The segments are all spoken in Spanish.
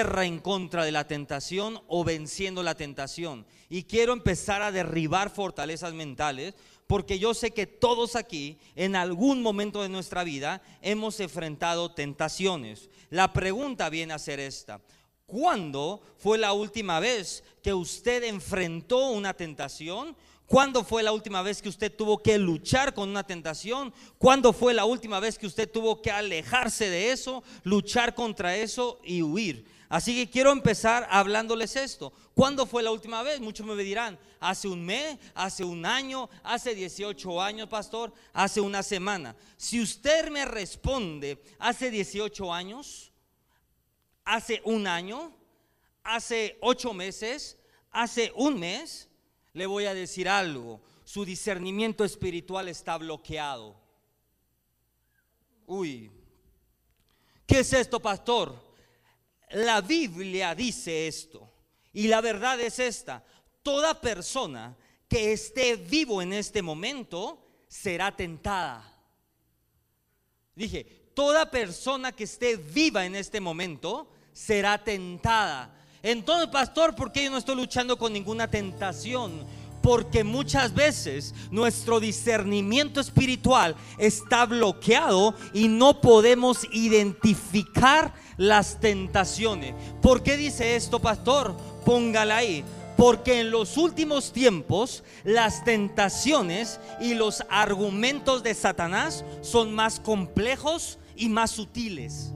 en contra de la tentación o venciendo la tentación. Y quiero empezar a derribar fortalezas mentales porque yo sé que todos aquí en algún momento de nuestra vida hemos enfrentado tentaciones. La pregunta viene a ser esta. ¿Cuándo fue la última vez que usted enfrentó una tentación? ¿Cuándo fue la última vez que usted tuvo que luchar con una tentación? ¿Cuándo fue la última vez que usted tuvo que alejarse de eso, luchar contra eso y huir? Así que quiero empezar hablándoles esto. ¿Cuándo fue la última vez? Muchos me dirán, hace un mes, hace un año, hace 18 años, pastor, hace una semana. Si usted me responde, hace 18 años, hace un año, hace ocho meses, hace un mes, le voy a decir algo. Su discernimiento espiritual está bloqueado. Uy, ¿qué es esto, pastor? La Biblia dice esto. Y la verdad es esta. Toda persona que esté vivo en este momento será tentada. Dije, toda persona que esté viva en este momento será tentada. Entonces, pastor, ¿por qué yo no estoy luchando con ninguna tentación? Porque muchas veces nuestro discernimiento espiritual está bloqueado y no podemos identificar las tentaciones. ¿Por qué dice esto, pastor? Póngala ahí. Porque en los últimos tiempos las tentaciones y los argumentos de Satanás son más complejos y más sutiles.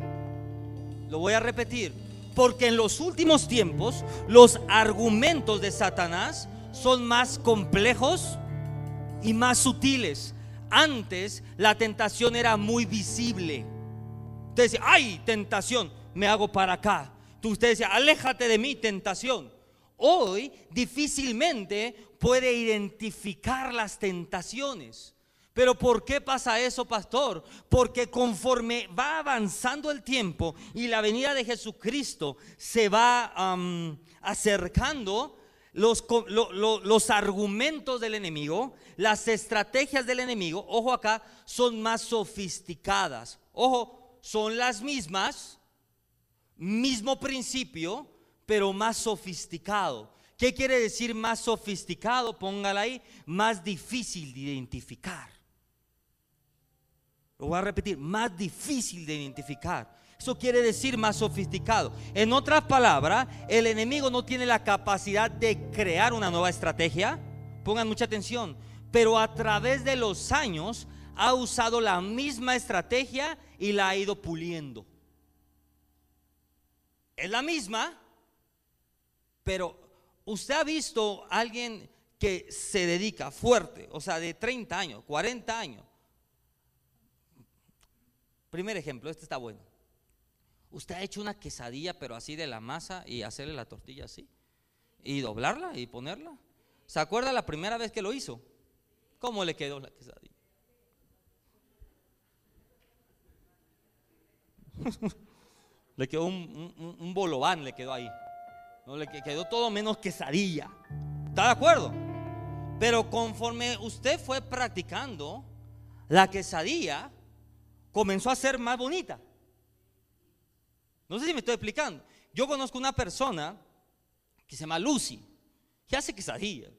Lo voy a repetir. Porque en los últimos tiempos los argumentos de Satanás son más complejos y más sutiles. Antes la tentación era muy visible. Usted decía, ay, tentación, me hago para acá. Tú usted decía, aléjate de mí, tentación. Hoy difícilmente puede identificar las tentaciones. Pero ¿por qué pasa eso, pastor? Porque conforme va avanzando el tiempo y la venida de Jesucristo se va acercando, los, los argumentos del enemigo, las estrategias del enemigo, ojo acá, son más sofisticadas. Ojo, son las mismas, mismo principio, pero más sofisticado. ¿Qué quiere decir más sofisticado? Póngala ahí, más difícil de identificar. Lo voy a repetir, más difícil de identificar. Eso quiere decir más sofisticado. En otras palabras, el enemigo no tiene la capacidad de crear una nueva estrategia. Pongan mucha atención. Pero a través de los años ha usado la misma estrategia y la ha ido puliendo. Es la misma, pero usted ha visto a alguien que se dedica fuerte, o sea, de 30 años, 40 años, Primer ejemplo, este está bueno. Usted ha hecho una quesadilla, pero así de la masa y hacerle la tortilla así. Y doblarla y ponerla. ¿Se acuerda la primera vez que lo hizo? ¿Cómo le quedó la quesadilla? le quedó un, un, bolobán, le quedó ahí. No le quedó todo menos quesadilla. ¿Está de acuerdo? Pero conforme usted fue practicando la quesadilla, comenzó a ser más bonita. No sé si me estoy explicando. Yo conozco una persona que se llama Lucy, que hace quesadillas.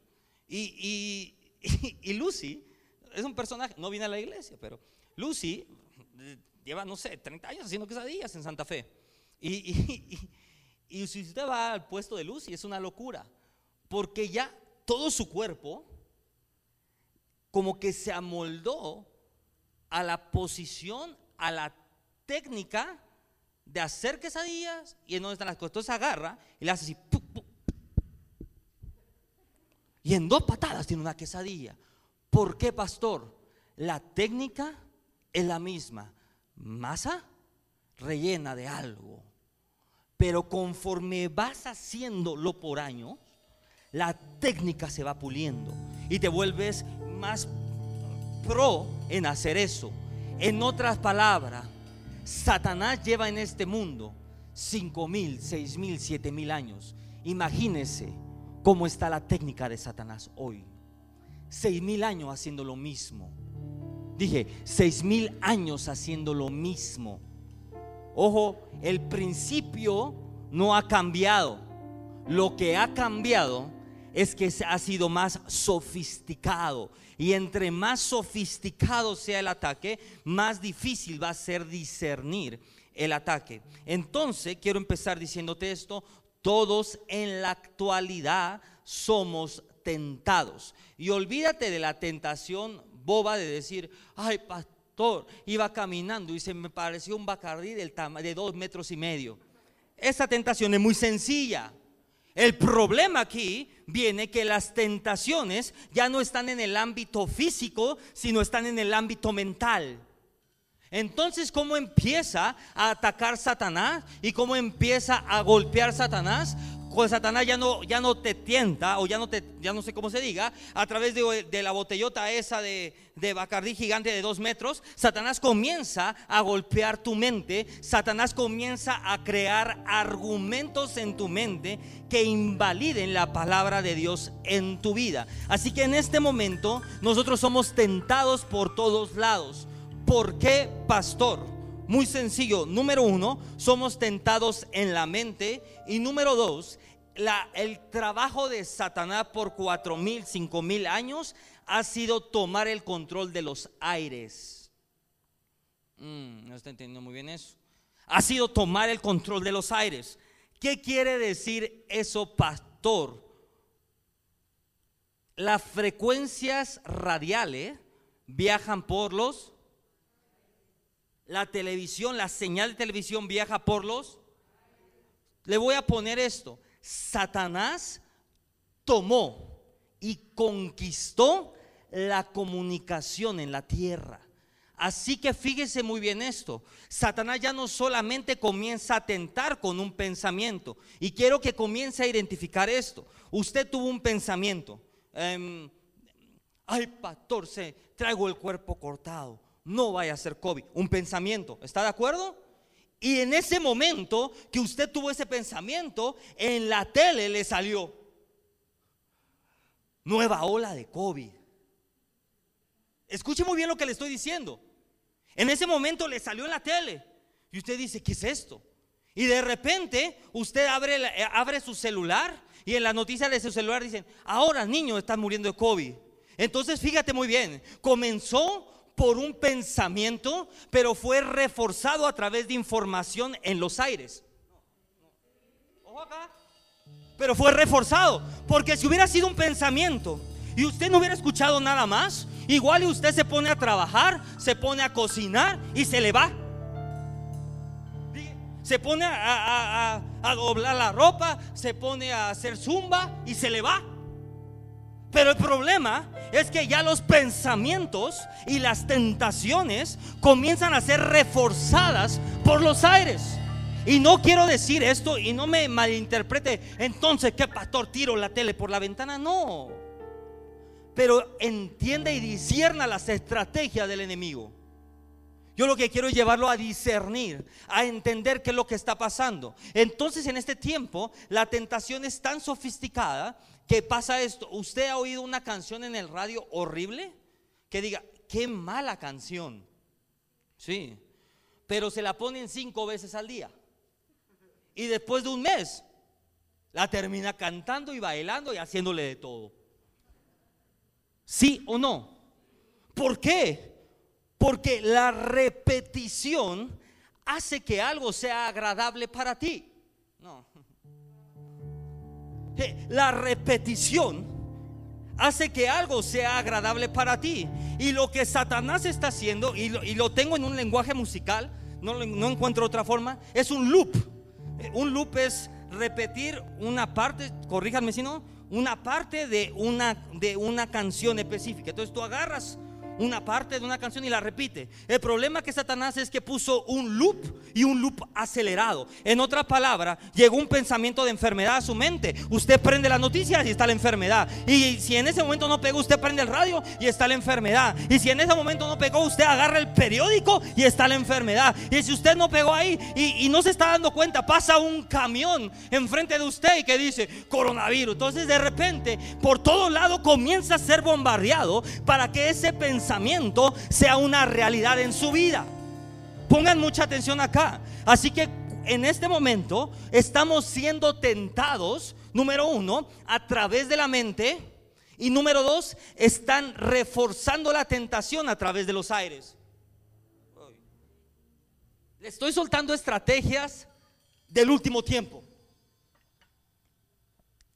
Y, y, Lucy es un personaje, no viene a la iglesia, pero Lucy eh, lleva, no sé, 30 años haciendo quesadillas en Santa Fe. Y, y si usted va al puesto de Lucy, es una locura, porque ya todo su cuerpo como que se amoldó a la posición, a la técnica de hacer quesadillas y en donde están las. Entonces agarra y le hace así. Y en dos patadas tiene una quesadilla. ¿Por qué, pastor? La técnica es la misma. Masa rellena de algo. Pero conforme vas haciéndolo por año, la técnica se va puliendo y te vuelves más pro en hacer eso. En otras palabras, Satanás lleva en este mundo cinco mil, seis mil, siete mil años. Imagínese cómo está la técnica de Satanás hoy. Seis mil años haciendo lo mismo. Dije, seis mil años haciendo lo mismo. Ojo, el principio no ha cambiado. Lo que ha cambiado es que ha sido más sofisticado. Y entre más sofisticado sea el ataque, más difícil va a ser discernir el ataque. Entonces, quiero empezar diciéndote esto, todos en la actualidad somos tentados. Y olvídate de la tentación boba de decir, ay pastor, iba caminando y se me pareció un bacardí del de dos metros y medio. Esa tentación es muy sencilla. El problema aquí viene que las tentaciones ya no están en el ámbito físico, sino están en el ámbito mental. Entonces, ¿cómo empieza a atacar Satanás y cómo empieza a golpear Satanás? Pues Satanás ya no, ya no te tienta, o ya no te, ya no sé cómo se diga, a través de, la botellota esa de, de Bacardí gigante de dos metros, Satanás comienza a golpear tu mente, Satanás comienza a crear argumentos en tu mente que invaliden la palabra de Dios en tu vida. Así que en este momento nosotros somos tentados por todos lados. ¿Por qué, pastor? Muy sencillo. Número uno, somos tentados en la mente. Y número dos, el trabajo de Satanás por cuatro mil, cinco mil años ha sido tomar el control de los aires. Mm, no está entendiendo muy bien eso. Ha sido tomar el control de los aires. ¿Qué quiere decir eso, pastor? Las frecuencias radiales viajan por los la televisión, la señal de televisión viaja por los... Le voy a poner esto. Satanás tomó y conquistó la comunicación en la tierra. Así que fíjese muy bien esto. Satanás ya no solamente comienza a tentar con un pensamiento. Y quiero que comience a identificar esto. Usted tuvo un pensamiento. Em, ay, pastor, se traigo el cuerpo cortado no vaya a ser COVID. Un pensamiento, ¿está de acuerdo? Y en ese momento que usted tuvo ese pensamiento, en la tele le salió nueva ola de COVID. Escuche muy bien lo que le estoy diciendo. En ese momento le salió en la tele y usted dice, ¿qué es esto? Y de repente usted abre, eh, abre su celular y en la noticia de su celular dicen, ahora niños están muriendo de COVID. Entonces fíjate muy bien, comenzó por un pensamiento, pero fue reforzado a través de información en los aires. Pero fue reforzado, porque si hubiera sido un pensamiento y usted no hubiera escuchado nada más, igual y usted se pone a trabajar, se pone a cocinar y se le va. Se pone a doblar la ropa, se pone a hacer zumba y se le va. Pero el problema es que ya los pensamientos y las tentaciones comienzan a ser reforzadas por los aires. Y no quiero decir esto y no me malinterprete. Entonces, ¿qué pastor tiro la tele por la ventana? No. Pero entiende y disierna las estrategias del enemigo. Yo lo que quiero es llevarlo a discernir, a entender qué es lo que está pasando. Entonces en este tiempo la tentación es tan sofisticada ¿Qué pasa esto? ¿Usted ha oído una canción en el radio horrible? Que diga, qué mala canción. Sí, pero se la ponen cinco veces al día. Y después de un mes, la termina cantando y bailando y haciéndole de todo. ¿Sí o no? ¿Por qué? Porque la repetición hace que algo sea agradable para ti. No la repetición hace que algo sea agradable para ti. Y lo que Satanás está haciendo, y lo, tengo en un lenguaje musical, no, no encuentro otra forma, es un loop. Eh, un loop es repetir una parte, corríjanme si no, una parte de una, de una canción específica. Entonces tú agarras una parte de una canción y la repite. El problema que Satanás es que puso un loop y un loop acelerado. En otra palabra, llegó un pensamiento de enfermedad a su mente. Usted prende las noticias y está la enfermedad. Y si en ese momento no pegó, usted prende el radio y está la enfermedad. Y si en ese momento no pegó, usted agarra el periódico y está la enfermedad. Y si usted no pegó ahí y, y no se está dando cuenta, pasa un camión enfrente de usted y que dice coronavirus. Entonces de repente, por todo lado comienza a ser bombardeado para que ese pensamiento sea una realidad en su vida. Pongan mucha atención acá. Así que en este momento estamos siendo tentados, número uno, a través de la mente. Y número dos, están reforzando la tentación a través de los aires. Le estoy soltando estrategias del último tiempo.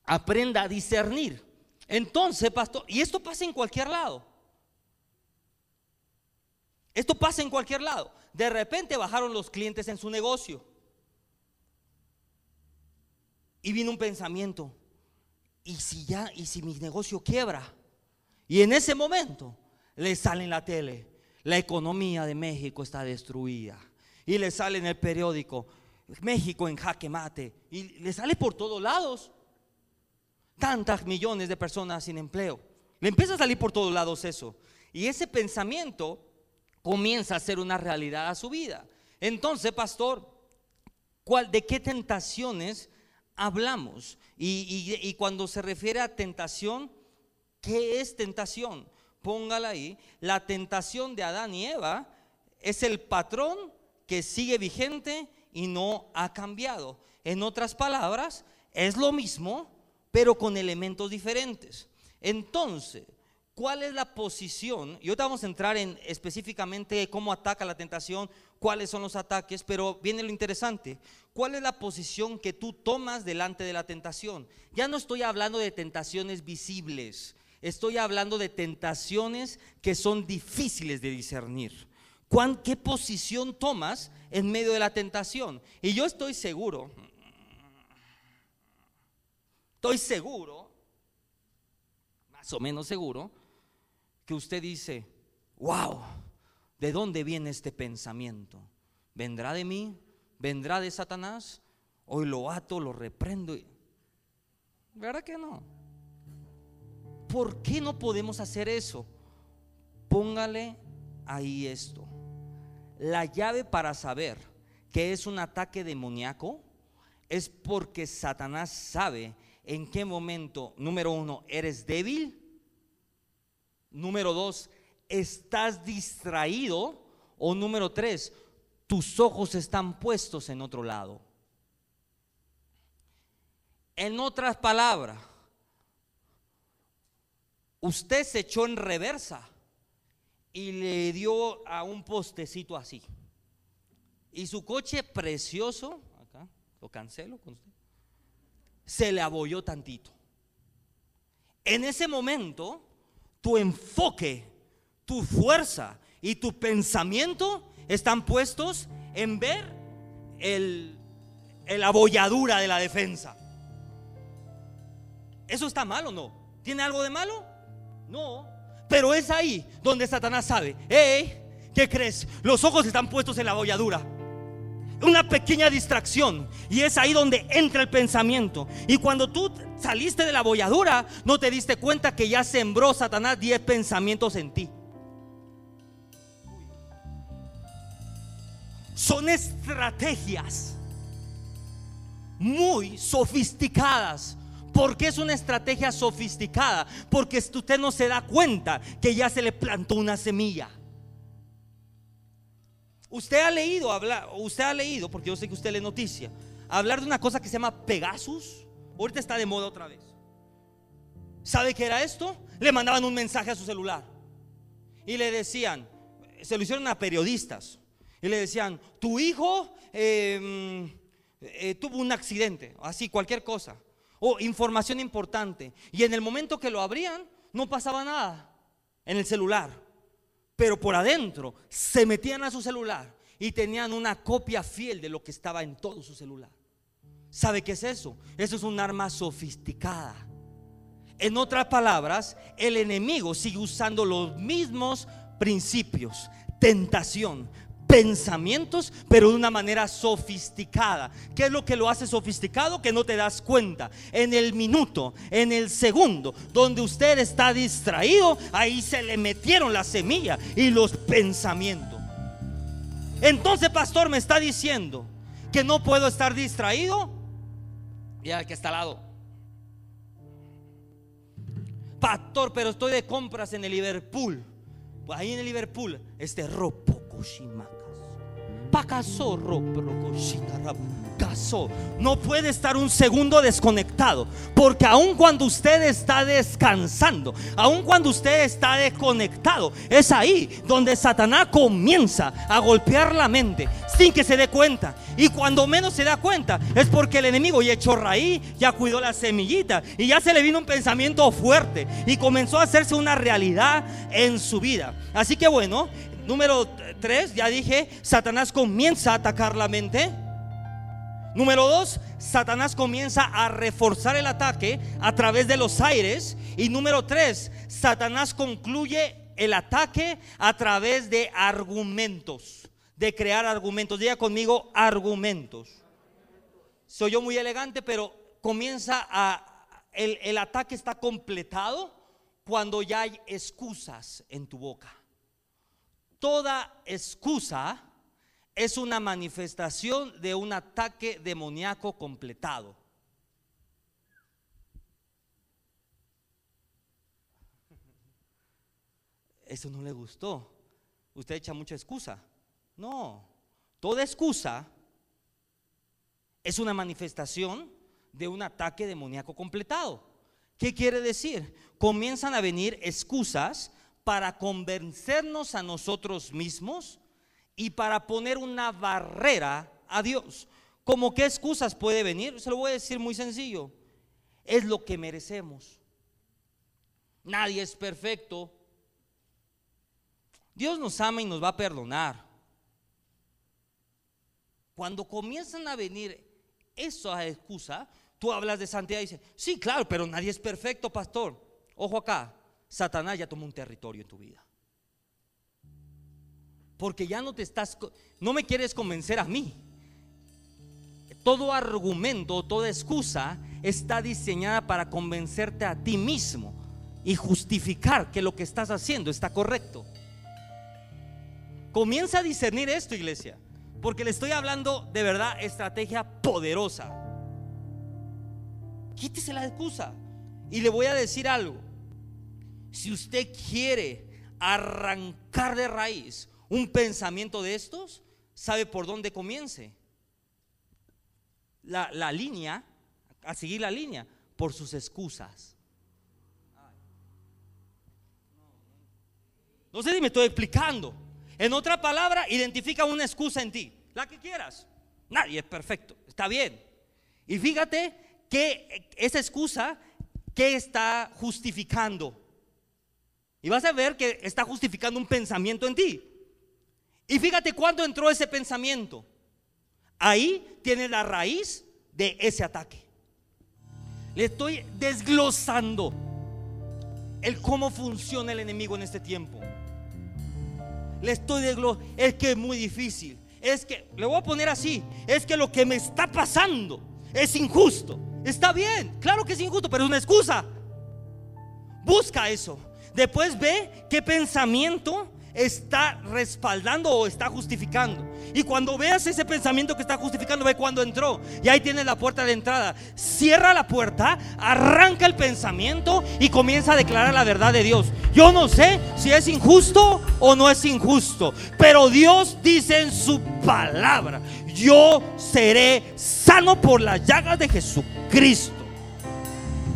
Aprenda a discernir. Entonces, pastor, y esto pasa en cualquier lado. Esto pasa en cualquier lado. De repente bajaron los clientes en su negocio. Y vino un pensamiento, ¿y si ya, y si mi negocio quiebra? Y en ese momento le sale en la tele, la economía de México está destruida. Y le sale en el periódico, México en jaque mate. Y le sale por todos lados. Tantas millones de personas sin empleo. Le empieza a salir por todos lados eso. Y ese pensamiento comienza a ser una realidad a su vida. Entonces, pastor, ¿cuál, ¿de qué tentaciones hablamos? Y, cuando se refiere a tentación, ¿qué es tentación? Póngala ahí. La tentación de Adán y Eva es el patrón que sigue vigente y no ha cambiado. En otras palabras, es lo mismo, pero con elementos diferentes. Entonces, ¿Cuál es la posición? Y ahorita vamos a entrar en específicamente cómo ataca la tentación, cuáles son los ataques, pero viene lo interesante. ¿Cuál es la posición que tú tomas delante de la tentación? Ya no estoy hablando de tentaciones visibles, estoy hablando de tentaciones que son difíciles de discernir. ¿Qué posición tomas en medio de la tentación? Y yo estoy seguro, estoy seguro, más o menos seguro, que usted dice, wow, ¿de dónde viene este pensamiento? ¿Vendrá de mí? ¿Vendrá de Satanás? Hoy lo ato, lo reprendo. ¿Verdad que no? ¿Por qué no podemos hacer eso? Póngale ahí esto. La llave para saber que es un ataque demoníaco es porque Satanás sabe en qué momento, número uno, eres débil Número dos, estás distraído. O número tres, tus ojos están puestos en otro lado. En otras palabras, usted se echó en reversa y le dio a un postecito así. Y su coche precioso, acá, lo cancelo con usted, se le abolló tantito. En ese momento, tu enfoque, tu fuerza y tu pensamiento están puestos en ver el, la abolladura de la defensa. ¿Eso está mal o no? ¿Tiene algo de malo? No. Pero es ahí donde Satanás sabe, hey, ¿qué crees? Los ojos están puestos en la abolladura una pequeña distracción. Y es ahí donde entra el pensamiento. Y cuando tú saliste de la bolladura, no te diste cuenta que ya sembró Satanás 10 pensamientos en ti. Son estrategias muy sofisticadas. porque es una estrategia sofisticada? Porque usted no se da cuenta que ya se le plantó una semilla. Usted ha leído, hablar, usted ha leído, porque yo sé que usted lee noticia, hablar de una cosa que se llama Pegasus. Ahorita está de moda otra vez. ¿Sabe qué era esto? Le mandaban un mensaje a su celular y le decían, se lo hicieron a periodistas, y le decían, tu hijo em, eh, tuvo un accidente, así, cualquier cosa, o información importante. Y en el momento que lo abrían, no pasaba nada en el celular pero por adentro se metían a su celular y tenían una copia fiel de lo que estaba en todo su celular. ¿Sabe qué es eso? Eso es un arma sofisticada. En otras palabras, el enemigo sigue usando los mismos principios, tentación, pensamientos, pero de una manera sofisticada. ¿Qué es lo que lo hace sofisticado? Que no te das cuenta. En el minuto, en el segundo, donde usted está distraído, ahí se le metieron la semilla y los pensamientos. Entonces, pastor, me está diciendo que no puedo estar distraído. Y al que está al lado. Pastor, pero estoy de compras en el Liverpool. Ahí en el Liverpool, este ropo Pacazorro, procoshita, No puede estar un segundo desconectado, porque aun cuando usted está descansando, aun cuando usted está desconectado, es ahí donde Satanás comienza a golpear la mente sin que se dé cuenta. Y cuando menos se da cuenta, es porque el enemigo ya echó raíz, ya cuidó la semillita y ya se le vino un pensamiento fuerte y comenzó a hacerse una realidad en su vida. Así que bueno, número 3, ya dije, Satanás comienza a atacar la mente. Número dos, Satanás comienza a reforzar el ataque a través de los aires. Y número tres, Satanás concluye el ataque a través de argumentos, de crear argumentos. Diga conmigo argumentos. Soy yo muy elegante, pero comienza a, el, el ataque está completado cuando ya hay excusas en tu boca. Toda excusa es una manifestación de un ataque demoníaco completado. Eso no le gustó. Usted echa mucha excusa. No, toda excusa es una manifestación de un ataque demoníaco completado. ¿Qué quiere decir? Comienzan a venir excusas para convencernos a nosotros mismos y para poner una barrera a Dios. ¿Cómo qué excusas puede venir? Se lo voy a decir muy sencillo. Es lo que merecemos. Nadie es perfecto. Dios nos ama y nos va a perdonar. Cuando comienzan a venir esas excusas, tú hablas de santidad y dices, sí, claro, pero nadie es perfecto, pastor. Ojo acá, Satanás ya tomó un territorio en tu vida. Porque ya no te estás, no me quieres convencer a mí. Todo argumento, toda excusa está diseñada para convencerte a ti mismo y justificar que lo que estás haciendo está correcto. Comienza a discernir esto, iglesia, porque le estoy hablando de verdad estrategia poderosa. Quítese la excusa y le voy a decir algo. Si usted quiere arrancar de raíz un pensamiento de estos, ¿sabe por dónde comience? La, la línea, a seguir la línea, por sus excusas. No sé si me estoy explicando. En otra palabra, identifica una excusa en ti, la que quieras. Nadie es perfecto, está bien. Y fíjate que esa excusa, ¿qué está justificando? Y vas a ver que está justificando un pensamiento en ti. Y fíjate cuándo entró ese pensamiento. Ahí tiene la raíz de ese ataque. Le estoy desglosando el cómo funciona el enemigo en este tiempo. Le estoy desglosando. Es que es muy difícil. Es que, le voy a poner así, es que lo que me está pasando es injusto. Está bien, claro que es injusto, pero es una excusa. Busca eso. Después ve qué pensamiento está respaldando o está justificando. Y cuando veas ese pensamiento que está justificando, ve cuando entró. Y ahí tienes la puerta de entrada. Cierra la puerta, arranca el pensamiento y comienza a declarar la verdad de Dios. Yo no sé si es injusto o no es injusto, pero Dios dice en su palabra, yo seré sano por las llagas de Jesucristo.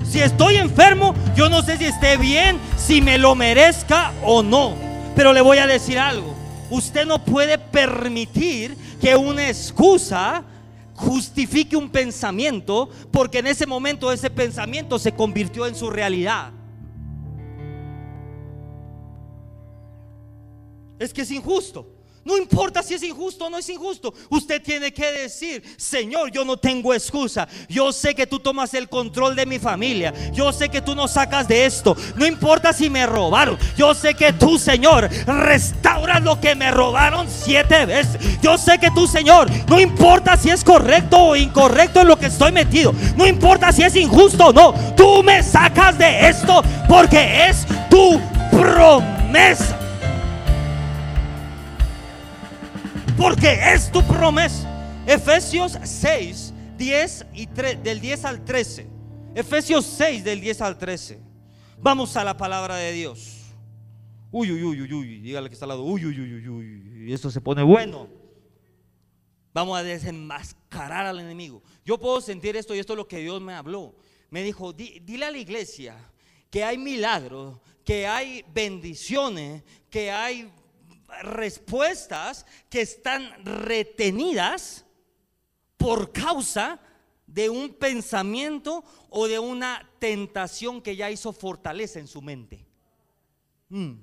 Si estoy enfermo, yo no sé si esté bien, si me lo merezca o no. Pero le voy a decir algo. Usted no puede permitir que una excusa justifique un pensamiento porque en ese momento ese pensamiento se convirtió en su realidad. Es que es injusto. No importa si es injusto o no es injusto. Usted tiene que decir, Señor, yo no tengo excusa. Yo sé que tú tomas el control de mi familia. Yo sé que tú nos sacas de esto. No importa si me robaron. Yo sé que tú, Señor, restauras lo que me robaron siete veces. Yo sé que tú, Señor, no importa si es correcto o incorrecto en lo que estoy metido. No importa si es injusto o no. Tú me sacas de esto porque es tu promesa. Porque es tu promesa. Efesios 6, 10 y 3, del 10 al 13. Efesios 6 del 10 al 13. Vamos a la palabra de Dios. Uy, uy, uy, uy, uy. Dígale que está al lado. Uy, uy, uy, uy, uy. Y esto se pone bueno. Vamos a desenmascarar al enemigo. Yo puedo sentir esto y esto es lo que Dios me habló. Me dijo, dile a la iglesia que hay milagros, que hay bendiciones, que hay respuestas que están retenidas por causa de un pensamiento o de una tentación que ya hizo fortaleza en su mente. Mm.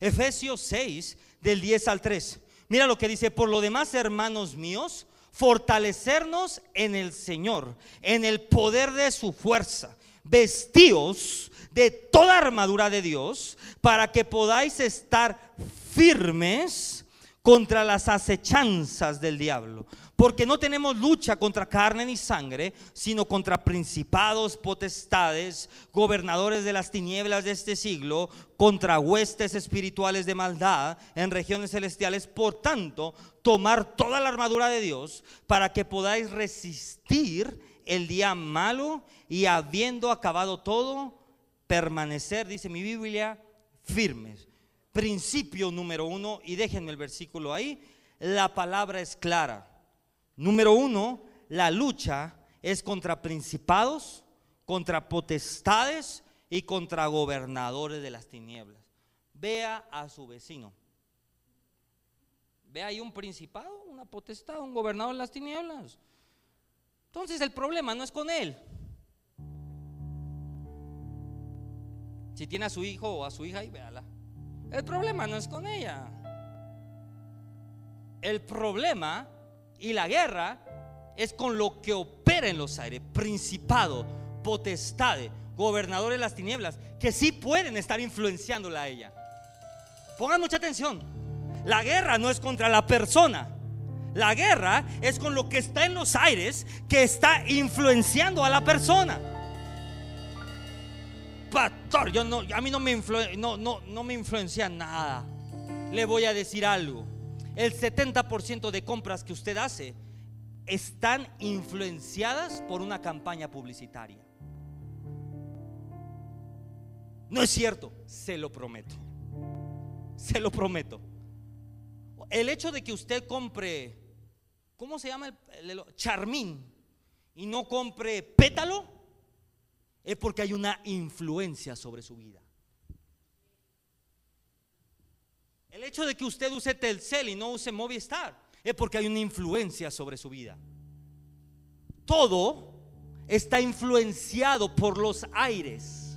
Efesios 6, del 10 al 3. Mira lo que dice, por lo demás, hermanos míos, fortalecernos en el Señor, en el poder de su fuerza, vestíos de toda armadura de Dios, para que podáis estar firmes contra las acechanzas del diablo. Porque no tenemos lucha contra carne ni sangre, sino contra principados, potestades, gobernadores de las tinieblas de este siglo, contra huestes espirituales de maldad en regiones celestiales. Por tanto, tomar toda la armadura de Dios para que podáis resistir el día malo y habiendo acabado todo, permanecer, dice mi Biblia, firmes. Principio número uno, y déjenme el versículo ahí, la palabra es clara. Número uno, la lucha es contra principados, contra potestades y contra gobernadores de las tinieblas. Vea a su vecino. Ve ahí un principado, una potestad, un gobernador de las tinieblas. Entonces el problema no es con él. Si tiene a su hijo o a su hija, ahí véala. El problema no es con ella. El problema y la guerra es con lo que opera en los aires, principado, potestades, gobernadores de las tinieblas, que sí pueden estar influenciándola a ella. Pongan mucha atención. La guerra no es contra la persona. La guerra es con lo que está en los aires que está influenciando a la persona. Pastor, yo no, a mí no me, no, no, no me influencia nada. Le voy a decir algo el 70% de compras que usted hace están influenciadas por una campaña publicitaria. No es cierto, se lo prometo. Se lo prometo. El hecho de que usted compre, ¿cómo se llama? El, charmín y no compre pétalo, es porque hay una influencia sobre su vida. El hecho de que usted use Telcel y no use Movistar es porque hay una influencia sobre su vida. Todo está influenciado por los aires.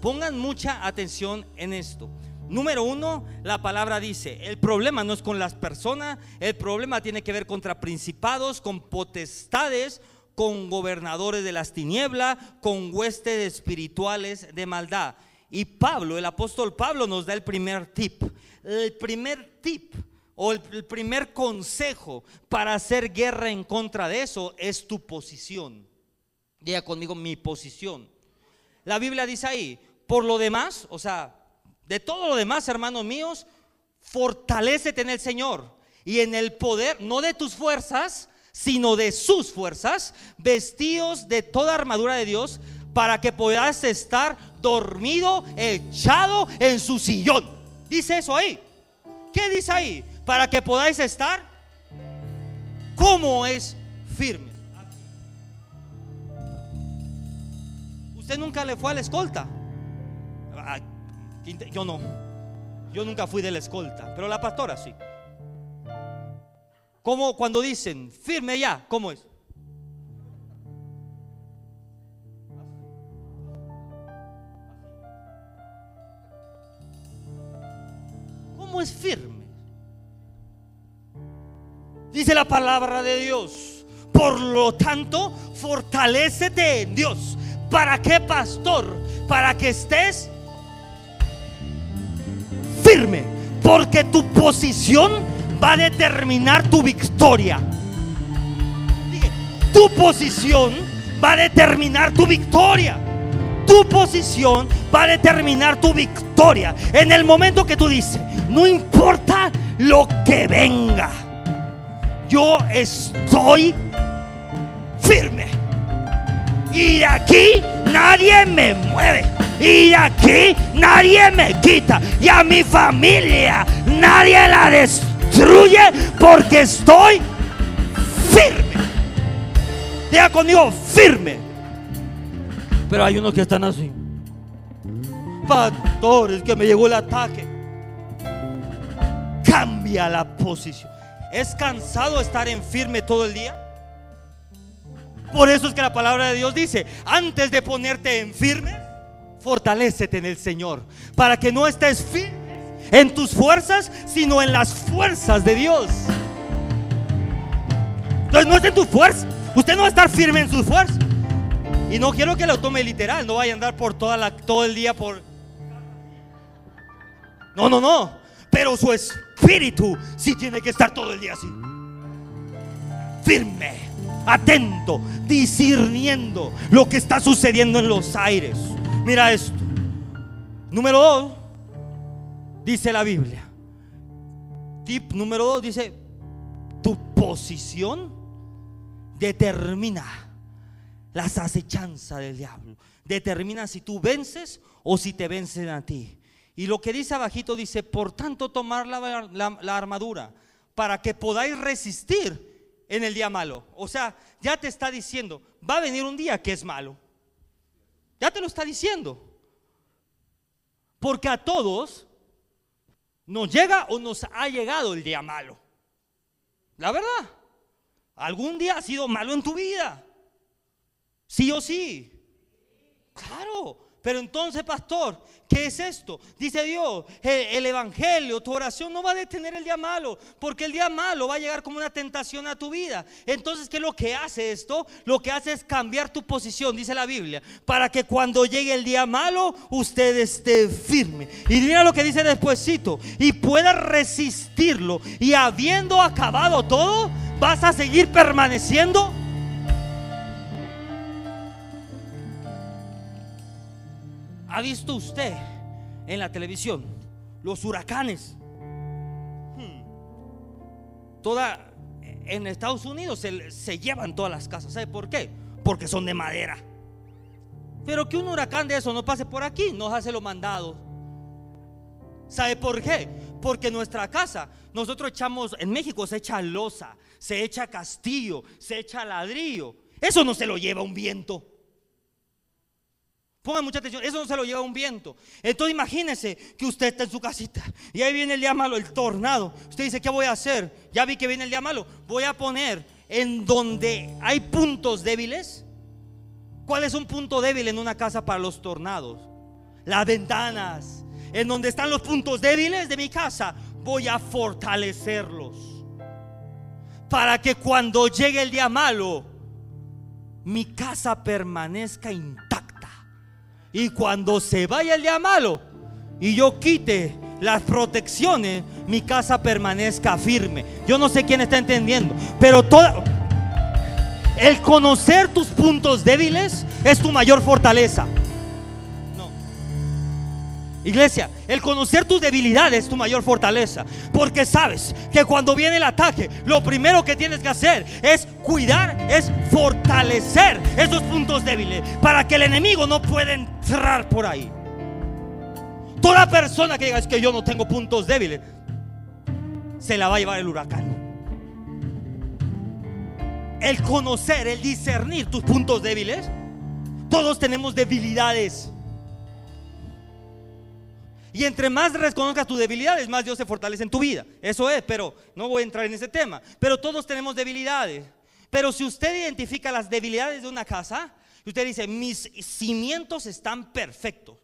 Pongan mucha atención en esto. Número uno, la palabra dice, el problema no es con las personas, el problema tiene que ver contra principados, con potestades, con gobernadores de las tinieblas, con huestes espirituales de maldad. Y Pablo, el apóstol Pablo nos da el primer tip. El primer tip o el, primer consejo para hacer guerra en contra de eso es tu posición. Diga conmigo mi posición. La Biblia dice ahí, por lo demás, o sea, de todo lo demás, hermanos míos, fortalecete en el Señor y en el poder, no de tus fuerzas, sino de sus fuerzas, vestidos de toda armadura de Dios, para que puedas estar dormido, echado en su sillón. Dice eso ahí. ¿Qué dice ahí? Para que podáis estar como es firme. Usted nunca le fue a la escolta. Yo no. Yo nunca fui de la escolta, pero la pastora sí. Como cuando dicen, firme ya, ¿cómo es? es firme. Dice la palabra de Dios. Por lo tanto, fortalecete en Dios. ¿Para qué, pastor? Para que estés firme. Porque tu posición va a determinar tu victoria. tu posición va a determinar tu victoria tu posición va a determinar tu victoria. En el momento que tú dices, no importa lo que venga, yo estoy firme. Y de aquí nadie me mueve. Y de aquí nadie me quita. Y a mi familia nadie la destruye destruye porque estoy firme. Diga conmigo, firme. Pero hay unos que están así. Pastores, que me llegó el ataque. Cambia la posición. ¿Es cansado estar en firme todo el día? Por eso es que la palabra de Dios dice, antes de ponerte en firme, fortalécete en el Señor, para que no estés firme en tus fuerzas, sino en las fuerzas de Dios. Entonces no es en tu fuerza. Usted no va a estar firme en sus fuerzas. Y no quiero que lo tome literal, no vaya a andar por toda la, todo el día por... No, no, no. Pero su espíritu sí tiene que estar todo el día así. Firme, atento, discerniendo lo que está sucediendo en los aires. Mira esto. Número dos, dice la Biblia. Tip número dos dice, tu posición determina las acechanzas del diablo. Determina si tú vences o si te vencen a ti. Y lo que dice abajito dice, por tanto tomar la, la, armadura para que podáis resistir en el día malo. O sea, ya te está diciendo, va a venir un día que es malo. Ya te lo está diciendo. Porque a todos nos llega o nos ha llegado el día malo. La verdad, algún día ha sido malo en tu vida. Sí o sí. Claro. Pero entonces, pastor, ¿qué es esto? Dice Dios, el, evangelio, tu oración no va a detener el día malo, porque el día malo va a llegar como una tentación a tu vida. Entonces, ¿qué es lo que hace esto? Lo que hace es cambiar tu posición, dice la Biblia, para que cuando llegue el día malo, usted esté firme. Y mira lo que dice despuésito, y pueda resistirlo. Y habiendo acabado todo, vas a seguir permaneciendo ¿Ha visto usted en la televisión los huracanes? Hmm. Toda en Estados Unidos se, llevan todas las casas. ¿Sabe por qué? Porque son de madera. Pero que un huracán de eso no pase por aquí, nos hace lo mandado. ¿Sabe por qué? Porque nuestra casa, nosotros echamos, en México se echa losa, se echa castillo, se echa ladrillo. Eso no se lo lleva un viento. Pongan mucha atención, eso no se lo lleva un viento. Entonces imagínese que usted está en su casita y ahí viene el día malo, el tornado. Usted dice, ¿qué voy a hacer? Ya vi que viene el día malo. Voy a poner en donde hay puntos débiles. ¿Cuál es un punto débil en una casa para los tornados? Las ventanas. En donde están los puntos débiles de mi casa, voy a fortalecerlos. Para que cuando llegue el día malo, mi casa permanezca intacta y cuando se vaya el día malo y yo quite las protecciones, mi casa permanezca firme. Yo no sé quién está entendiendo, pero toda el conocer tus puntos débiles es tu mayor fortaleza. Iglesia, el conocer tus debilidades es tu mayor fortaleza. Porque sabes que cuando viene el ataque, lo primero que tienes que hacer es cuidar, es fortalecer esos puntos débiles para que el enemigo no pueda entrar por ahí. Toda persona que diga es que yo no tengo puntos débiles, se la va a llevar el huracán. El conocer, el discernir tus puntos débiles. Todos tenemos debilidades. Y entre más reconozcas tus debilidades, más Dios se fortalece en tu vida. Eso es, pero no voy a entrar en ese tema. Pero todos tenemos debilidades. Pero si usted identifica las debilidades de una casa, usted dice, mis cimientos están perfectos,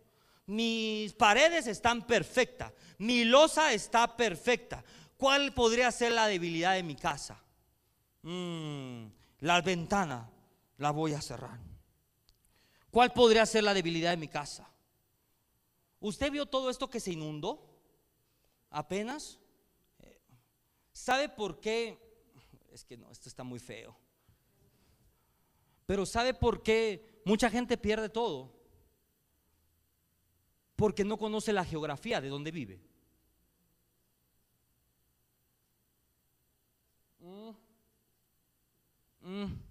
mis paredes están perfectas, mi losa está perfecta, ¿cuál podría ser la debilidad de mi casa? Mm, las ventanas las voy a cerrar. ¿Cuál podría ser la debilidad de mi casa? ¿Usted vio todo esto que se inundó? Apenas. ¿Sabe por qué? Es que no, esto está muy feo. Pero ¿sabe por qué mucha gente pierde todo? Porque no conoce la geografía de donde vive. Mm. Mm.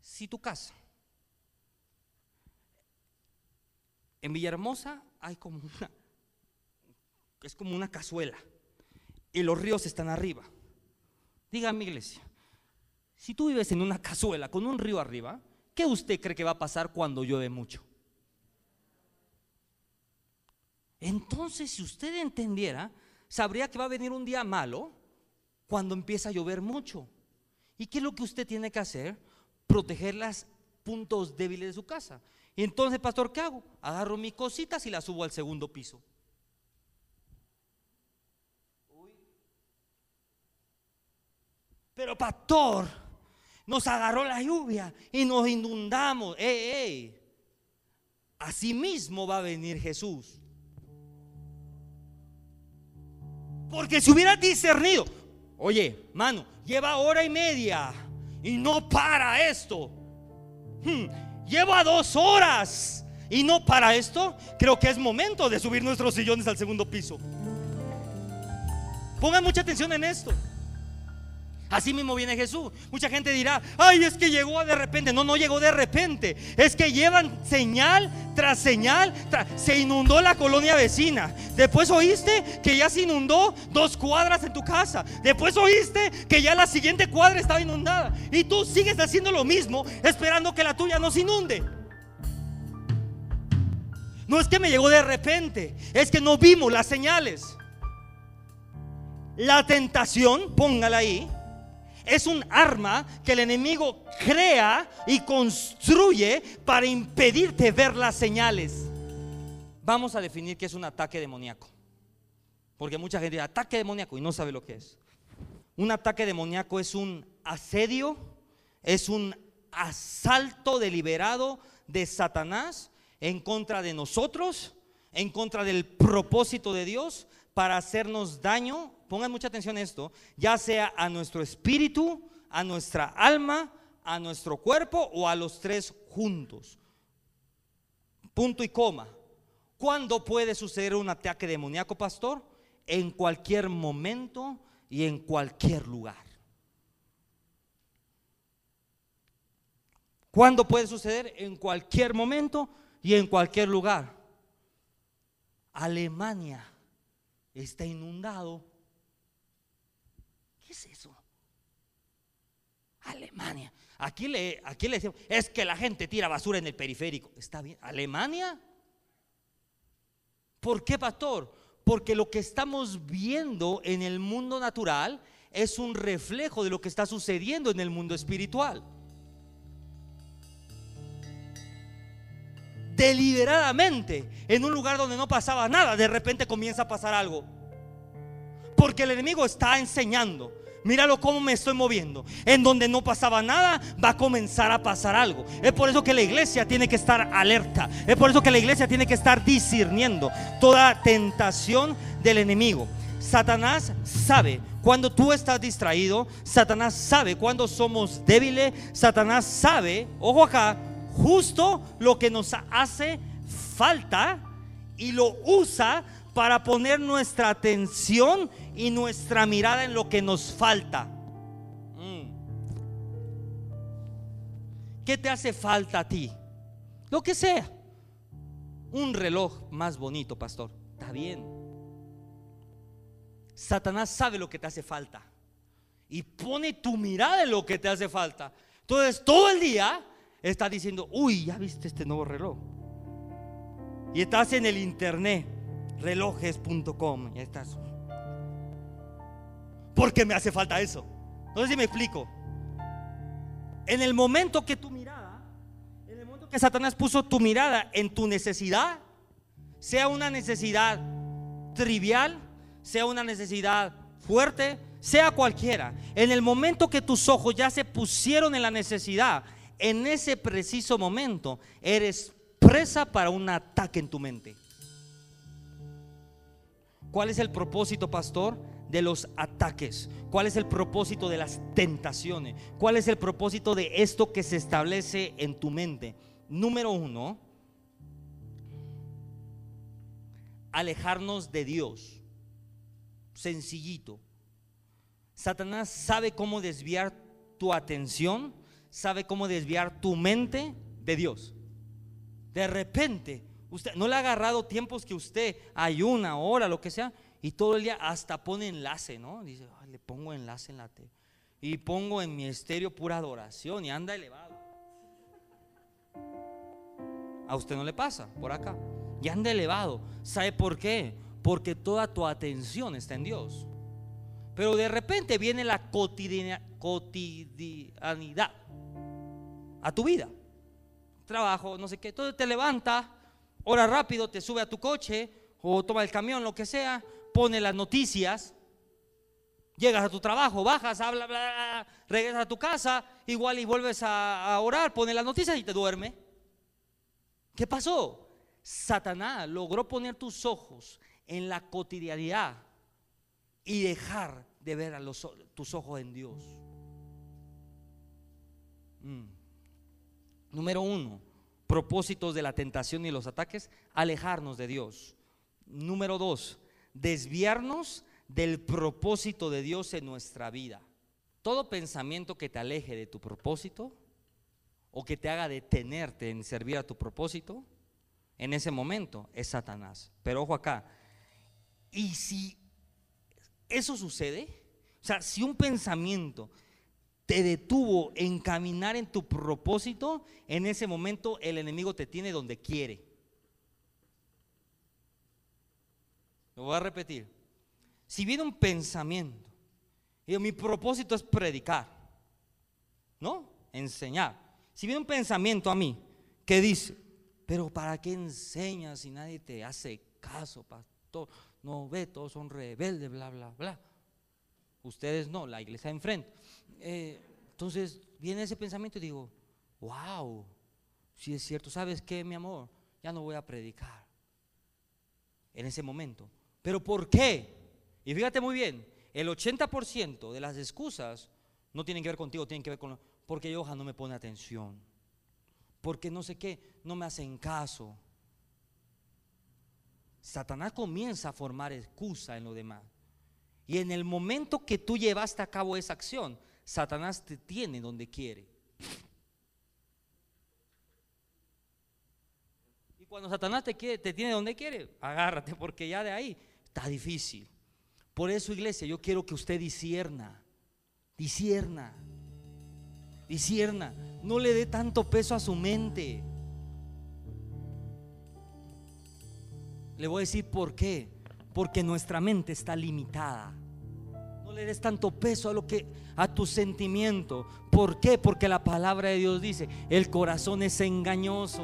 Si tu casa En Villahermosa hay como una, es como una cazuela. y los ríos están arriba. Dígame, iglesia, si tú vives en una cazuela con un río arriba, ¿qué usted cree que va a pasar cuando llueve mucho? Entonces, si usted entendiera, sabría que va a venir un día malo cuando empieza a llover mucho. ¿Y qué es lo que usted tiene que hacer? Proteger los puntos débiles de su casa. Y entonces, pastor, ¿qué hago? Agarro mis cositas y las subo al segundo piso. Pero pastor, nos agarró la lluvia y nos inundamos. ¡Ey, ey! Así mismo va a venir Jesús. Porque si hubiera discernido, oye, mano, lleva hora y media y no para esto. Hmm, lleva dos horas y no para esto. Creo que es momento de subir nuestros sillones al segundo piso. Pongan mucha atención en esto. Así mismo viene Jesús. Mucha gente dirá, ay, es que llegó de repente. No, no llegó de repente. Es que llevan señal tras señal. se inundó la colonia vecina. Después oíste que ya se inundó dos cuadras en tu casa. Después oíste que ya la siguiente cuadra estaba inundada. Y tú sigues haciendo lo mismo, esperando que la tuya no se inunde. No es que me llegó de repente, es que no vimos las señales. La tentación, póngala ahí, es un arma que el enemigo crea y construye para impedirte ver las señales. Vamos a definir qué es un ataque demoníaco. Porque mucha gente dice ataque demoníaco y no sabe lo que es. Un ataque demoníaco es un asedio, es un asalto deliberado de Satanás en contra de nosotros, en contra del propósito de Dios para hacernos daño pongan mucha atención a esto, ya sea a nuestro espíritu, a nuestra alma, a nuestro cuerpo o a los tres juntos. Punto y coma. ¿Cuándo puede suceder un ataque demoníaco, pastor? En cualquier momento y en cualquier lugar. ¿Cuándo puede suceder? En cualquier momento y en cualquier lugar. Alemania está inundado ¿Qué es eso? Alemania. Aquí le, aquí le decimos, es que la gente tira basura en el periférico. ¿Está bien? ¿Alemania? ¿Por qué, pastor? Porque lo que estamos viendo en el mundo natural es un reflejo de lo que está sucediendo en el mundo espiritual. Deliberadamente, en un lugar donde no pasaba nada, de repente comienza a pasar algo. Porque el enemigo está enseñando. Míralo cómo me estoy moviendo. En donde no pasaba nada, va a comenzar a pasar algo. Es por eso que la iglesia tiene que estar alerta. Es por eso que la iglesia tiene que estar discerniendo toda tentación del enemigo. Satanás sabe cuando tú estás distraído. Satanás sabe cuando somos débiles. Satanás sabe, ojo acá, justo lo que nos hace falta y lo usa para poner nuestra atención y nuestra mirada en lo que nos falta. ¿Qué te hace falta a ti? Lo que sea. Un reloj más bonito, pastor. Está bien. Satanás sabe lo que te hace falta. Y pone tu mirada en lo que te hace falta. Entonces todo el día está diciendo, uy, ya viste este nuevo reloj. Y estás en el internet relojes.com. Ya estás. Porque me hace falta eso. No sé si me explico. En el momento que tu mirada, en el momento que Satanás puso tu mirada en tu necesidad, sea una necesidad trivial, sea una necesidad fuerte, sea cualquiera, en el momento que tus ojos ya se pusieron en la necesidad, en ese preciso momento eres presa para un ataque en tu mente. ¿Cuál es el propósito, pastor? de los ataques? ¿Cuál es el propósito de las tentaciones? ¿Cuál es el propósito de esto que se establece en tu mente? Número uno, alejarnos de Dios. Sencillito. Satanás sabe cómo desviar tu atención, sabe cómo desviar tu mente de Dios. De repente, usted no le ha agarrado tiempos que usted ayuna, hora, lo que sea, Y todo el día hasta pone enlace, ¿no? Dice, le pongo enlace en la tele. Y pongo en mi estéreo pura adoración y anda elevado. A usted no le pasa por acá. Y anda elevado. ¿Sabe por qué? Porque toda tu atención está en Dios. Pero de repente viene la cotidianidad a tu vida. Trabajo, no sé qué. Entonces te levanta, ora rápido, te sube a tu coche o toma el camión, lo que sea, pone las noticias. Llegas a tu trabajo, bajas, habla, bla, regresas a tu casa, igual y vuelves a, orar, pone las noticias y te duerme. ¿Qué pasó? Satanás logró poner tus ojos en la cotidianidad y dejar de ver a los, tus ojos en Dios. Mm. Número uno, propósitos de la tentación y los ataques, alejarnos de Dios. Número dos, desviarnos del propósito de Dios en nuestra vida. Todo pensamiento que te aleje de tu propósito o que te haga detenerte en servir a tu propósito, en ese momento es Satanás. Pero ojo acá, y si eso sucede, o sea, si un pensamiento te detuvo en caminar en tu propósito, en ese momento el enemigo te tiene donde quiere. Lo voy a repetir. Si viene un pensamiento, y mi propósito es predicar, ¿no? Enseñar. Si viene un pensamiento a mí que dice, pero ¿para qué enseñas si nadie te hace caso, pastor? No ve, todos son rebeldes, bla, bla, bla. Ustedes no, la iglesia enfrente. Eh, entonces viene ese pensamiento y digo, wow, si es cierto, ¿sabes qué, mi amor? Ya no voy a predicar en ese momento. ¿Pero por qué? Y fíjate muy bien, el 80% de las excusas no tienen que ver contigo, tienen que ver con porque Johan no me pone atención, porque no sé qué, no me hacen caso. Satanás comienza a formar excusa en lo demás. Y en el momento que tú llevaste a cabo esa acción, Satanás te tiene donde quiere. Y cuando Satanás te, quiere, te tiene donde quiere, agárrate, porque ya de ahí está difícil. Por eso, iglesia, yo quiero que usted disierna, disierna disierna, no le dé tanto peso a su mente. Le voy a decir por qué. Porque nuestra mente está limitada. Le des tanto peso a lo que a tu sentimiento. ¿Por qué? Porque la palabra de Dios dice, el corazón es engañoso.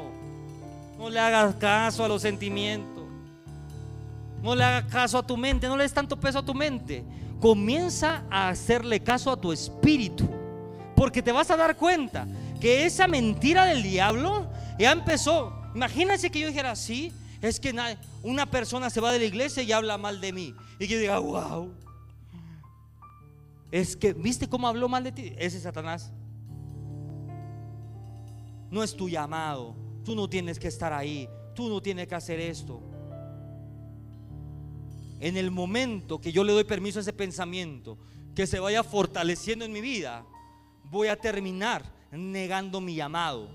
No le hagas caso a los sentimientos. No le hagas caso a tu mente, no le des tanto peso a tu mente. Comienza a hacerle caso a tu espíritu. Porque te vas a dar cuenta que esa mentira del diablo ya empezó. Imagínense que yo dijera, sí, es que una persona se va de la iglesia y habla mal de mí. Y que yo diga, wow. Es que, ¿viste cómo habló mal de ti? Ese es Satanás. No es tu llamado. Tú no tienes que estar ahí. Tú no tienes que hacer esto. En el momento que yo le doy permiso a ese pensamiento, que se vaya fortaleciendo en mi vida, voy a terminar negando mi llamado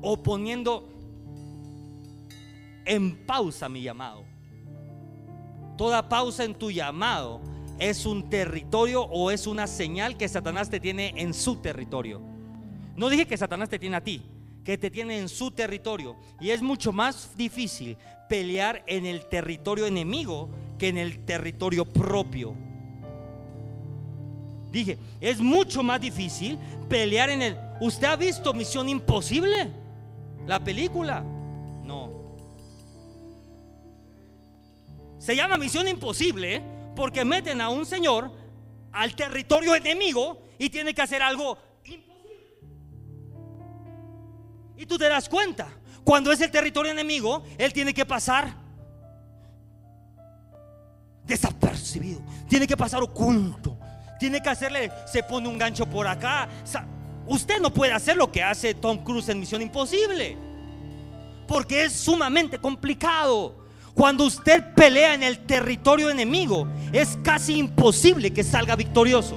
o poniendo en pausa mi llamado. Toda pausa en tu llamado es un territorio o es una señal que Satanás te tiene en su territorio. No dije que Satanás te tiene a ti, que te tiene en su territorio. Y es mucho más difícil pelear en el territorio enemigo que en el territorio propio. Dije, es mucho más difícil pelear en el... ¿Usted ha visto Misión Imposible? La película. No. Se llama Misión Imposible ¿eh? Porque meten a un señor al territorio enemigo y tiene que hacer algo imposible. Y tú te das cuenta, cuando es el territorio enemigo, él tiene que pasar desapercibido, tiene que pasar oculto tiene que hacerle, se pone un gancho por acá. usted no puede hacer lo que hace Tom Cruise en Misión Imposible. Porque es sumamente complicado. Cuando usted pelea en el territorio enemigo, es casi imposible que salga victorioso.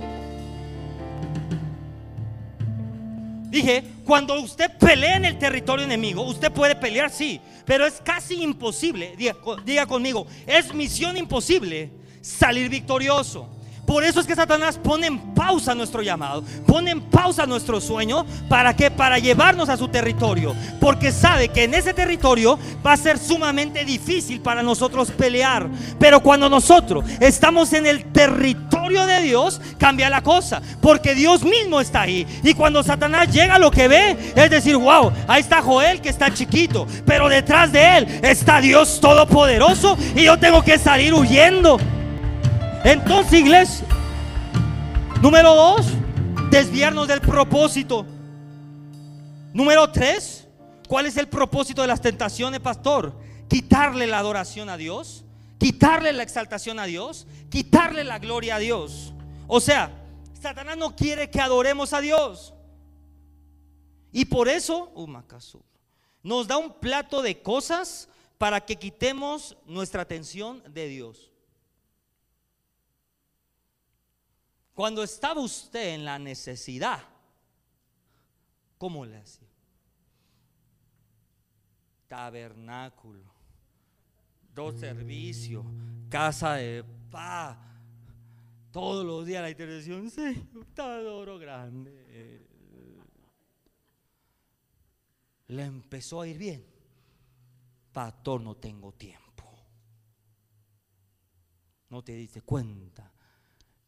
Dije, Cuando usted pelea en el territorio enemigo, usted puede pelear, sí, pero es casi imposible, diga, conmigo, es misión imposible salir victorioso. Por eso es que Satanás pone en pausa nuestro llamado, pone en pausa nuestro sueño. ¿Para qué? Para llevarnos a su territorio. Porque sabe que en ese territorio va a ser sumamente difícil para nosotros pelear. Pero cuando nosotros estamos en el territorio de Dios, cambia la cosa. Porque Dios mismo está ahí. Y cuando Satanás llega, lo que ve es decir, wow, ahí está Joel que está chiquito. Pero detrás de él está Dios todopoderoso. Y yo tengo que salir huyendo. Entonces, iglesia, número dos, desviarnos del propósito. Número tres, ¿cuál es el propósito de las tentaciones, pastor? Quitarle la adoración a Dios, quitarle la exaltación a Dios, quitarle la gloria a Dios. O sea, Satanás no quiere que adoremos a Dios. Y por eso, uh, nos da un plato de cosas para que quitemos nuestra atención de Dios. Cuando estaba usted en la necesidad, ¿cómo le hacía? Tabernáculo, dos servicios, casa de paz. Todos los días la intercesión, sí, está oro grande. Le empezó a ir bien. Pastor, no tengo tiempo. No te diste cuenta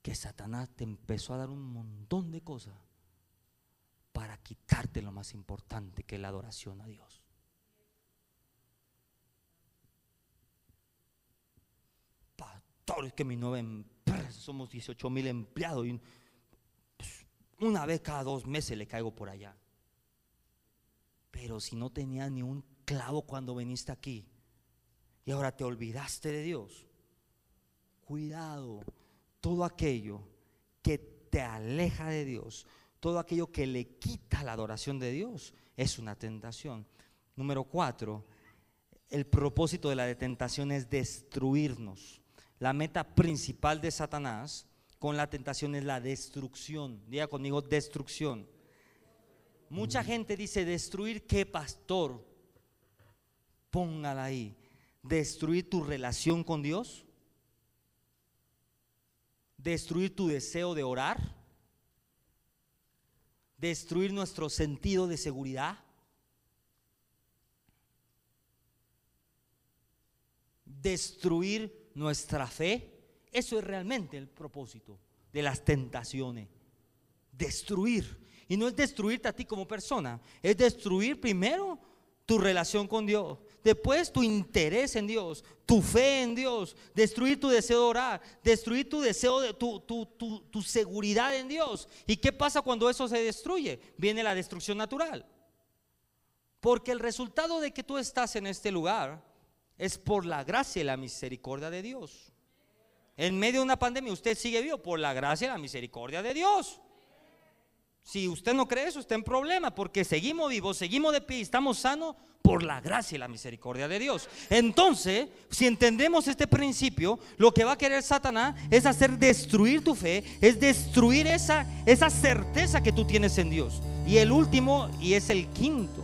que Satanás te empezó a dar un montón de cosas para quitarte lo más importante que es la adoración a Dios. Pastores que mi nueva empresa, somos 18 mil empleados y pues, una vez cada dos meses le caigo por allá. Pero si no tenías ni un clavo cuando viniste aquí y ahora te olvidaste de Dios, cuidado todo aquello que te aleja de Dios, todo aquello que le quita la adoración de Dios, es una tentación. Número cuatro, el propósito de la tentación es destruirnos. La meta principal de Satanás con la tentación es la destrucción. Diga conmigo, destrucción. Mucha gente dice, destruir qué pastor. Póngala ahí. Destruir tu relación con Dios destruir tu deseo de orar, destruir nuestro sentido de seguridad, destruir nuestra fe. Eso es realmente el propósito de las tentaciones. Destruir. Y no es destruirte a ti como persona, es destruir primero tu relación con Dios, Después tu interés en Dios, tu fe en Dios, destruir tu deseo de orar, destruir tu deseo de tu, tu, seguridad en Dios. ¿Y qué pasa cuando eso se destruye? Viene la destrucción natural. Porque el resultado de que tú estás en este lugar es por la gracia y la misericordia de Dios. En medio de una pandemia usted sigue vivo por la gracia y la misericordia de Dios. Si usted no cree eso, está en problema porque seguimos vivos, seguimos de pie, estamos sanos por la gracia y la misericordia de Dios. Entonces, si entendemos este principio, lo que va a querer Satanás es hacer destruir tu fe, es destruir esa, esa certeza que tú tienes en Dios. Y el último, y es el quinto,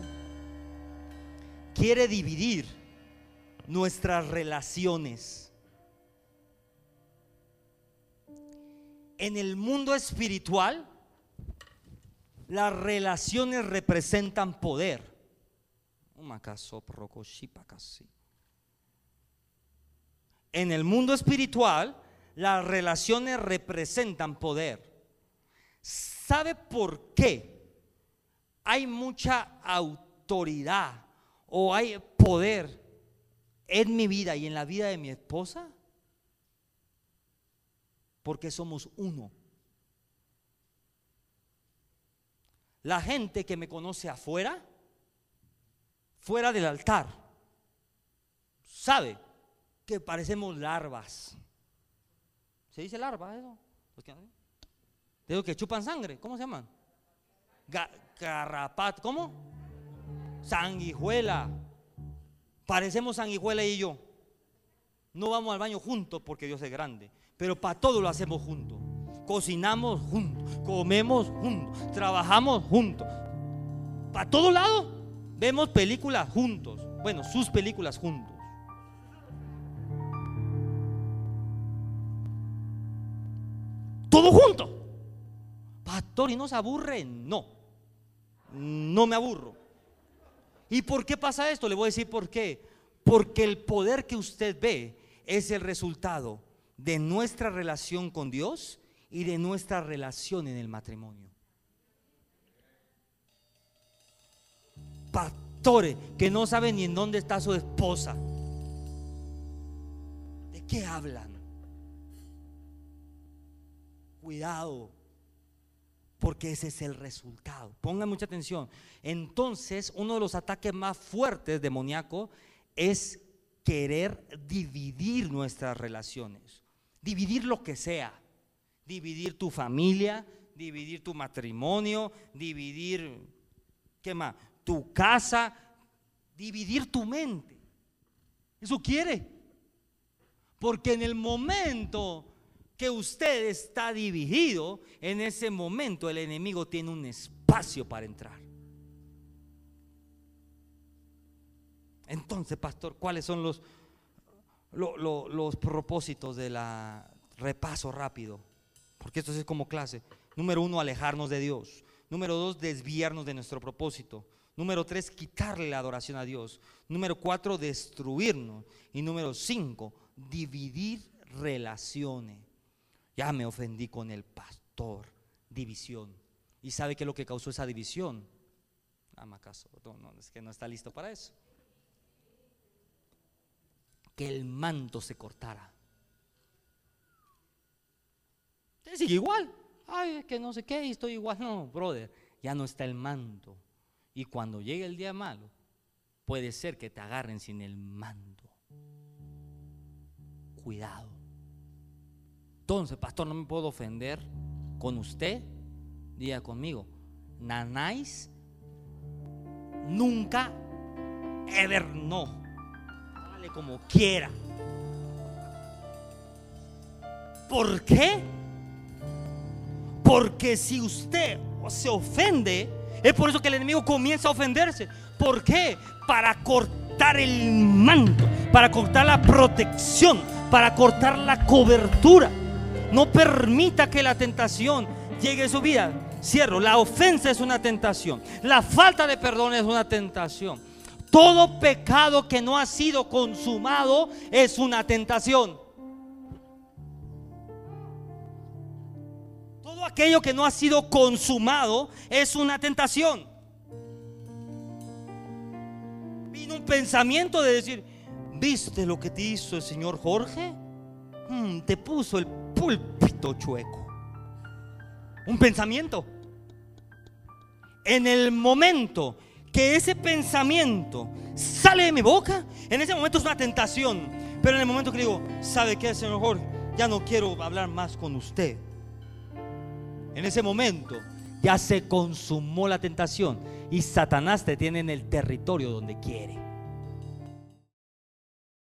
quiere dividir nuestras relaciones. En el mundo espiritual, las relaciones representan poder. En el mundo espiritual, las relaciones representan poder. ¿Sabe por qué hay mucha autoridad o hay poder en mi vida y en la vida de mi esposa? Porque somos uno. La gente que me conoce afuera fuera del altar, sabe que parecemos larvas. ¿Se dice larva eso? Digo que chupan sangre, ¿cómo se llaman? Garrapat, ¿cómo? Sanguijuela. Parecemos sanguijuela y yo. No vamos al baño juntos porque Dios es grande, pero para todo lo hacemos juntos. Cocinamos juntos, comemos juntos, trabajamos juntos. Para todo lado vemos películas juntos. Bueno, sus películas juntos. Todo junto. Pastor, ¿y no se aburre? No. No me aburro. ¿Y por qué pasa esto? Le voy a decir por qué. Porque el poder que usted ve es el resultado de nuestra relación con Dios y de nuestra relación en el matrimonio. Pastores que no saben ni en dónde está su esposa. ¿De qué hablan? Cuidado, porque ese es el resultado. Pongan mucha atención. Entonces, uno de los ataques más fuertes demoníaco es querer dividir nuestras relaciones, dividir lo que sea, dividir tu familia, dividir tu matrimonio, dividir, ¿qué más? Tu casa, dividir tu mente. Eso quiere. Porque en el momento que usted está dividido, en ese momento el enemigo tiene un espacio para entrar. Entonces, pastor, ¿cuáles son los, los, propósitos de la repaso rápido? Porque esto es como clase. Número uno, alejarnos de Dios. Número dos, desviarnos de nuestro propósito. Número tres, quitarle la adoración a Dios. Número cuatro, destruirnos. Y número cinco, dividir relaciones. Ya me ofendí con el pastor. División. ¿Y sabe qué es lo que causó esa división? Ama caso. no, es que no está listo para eso que el manto se cortara. Usted sigue igual. Ay, es que no sé qué, estoy igual. No, brother, ya no está el manto. Y cuando llegue el día malo, puede ser que te agarren sin el manto. Cuidado. Entonces, pastor, no me puedo ofender con usted. Diga conmigo, nanáis nunca, ever no como quiera. ¿Por qué? Porque si usted se ofende, es por eso que el enemigo comienza a ofenderse. ¿Por qué? Para cortar el manto, para cortar la protección, para cortar la cobertura. No permita que la tentación llegue a su vida. Cierro, la ofensa es una tentación. La falta de perdón es una tentación. Todo pecado que no ha sido consumado es una tentación. Aquello que no ha sido consumado es una tentación. Vino un pensamiento de decir, ¿viste lo que te hizo el señor Jorge? Mm, te puso el púlpito chueco. Un pensamiento. En el momento que ese pensamiento sale de mi boca, en ese momento es una tentación. Pero en el momento que digo, ¿sabe qué, Señor Jorge? Ya no quiero hablar más con usted. En ese momento ya se consumó la tentación y Satanás te tiene en el territorio donde quiere.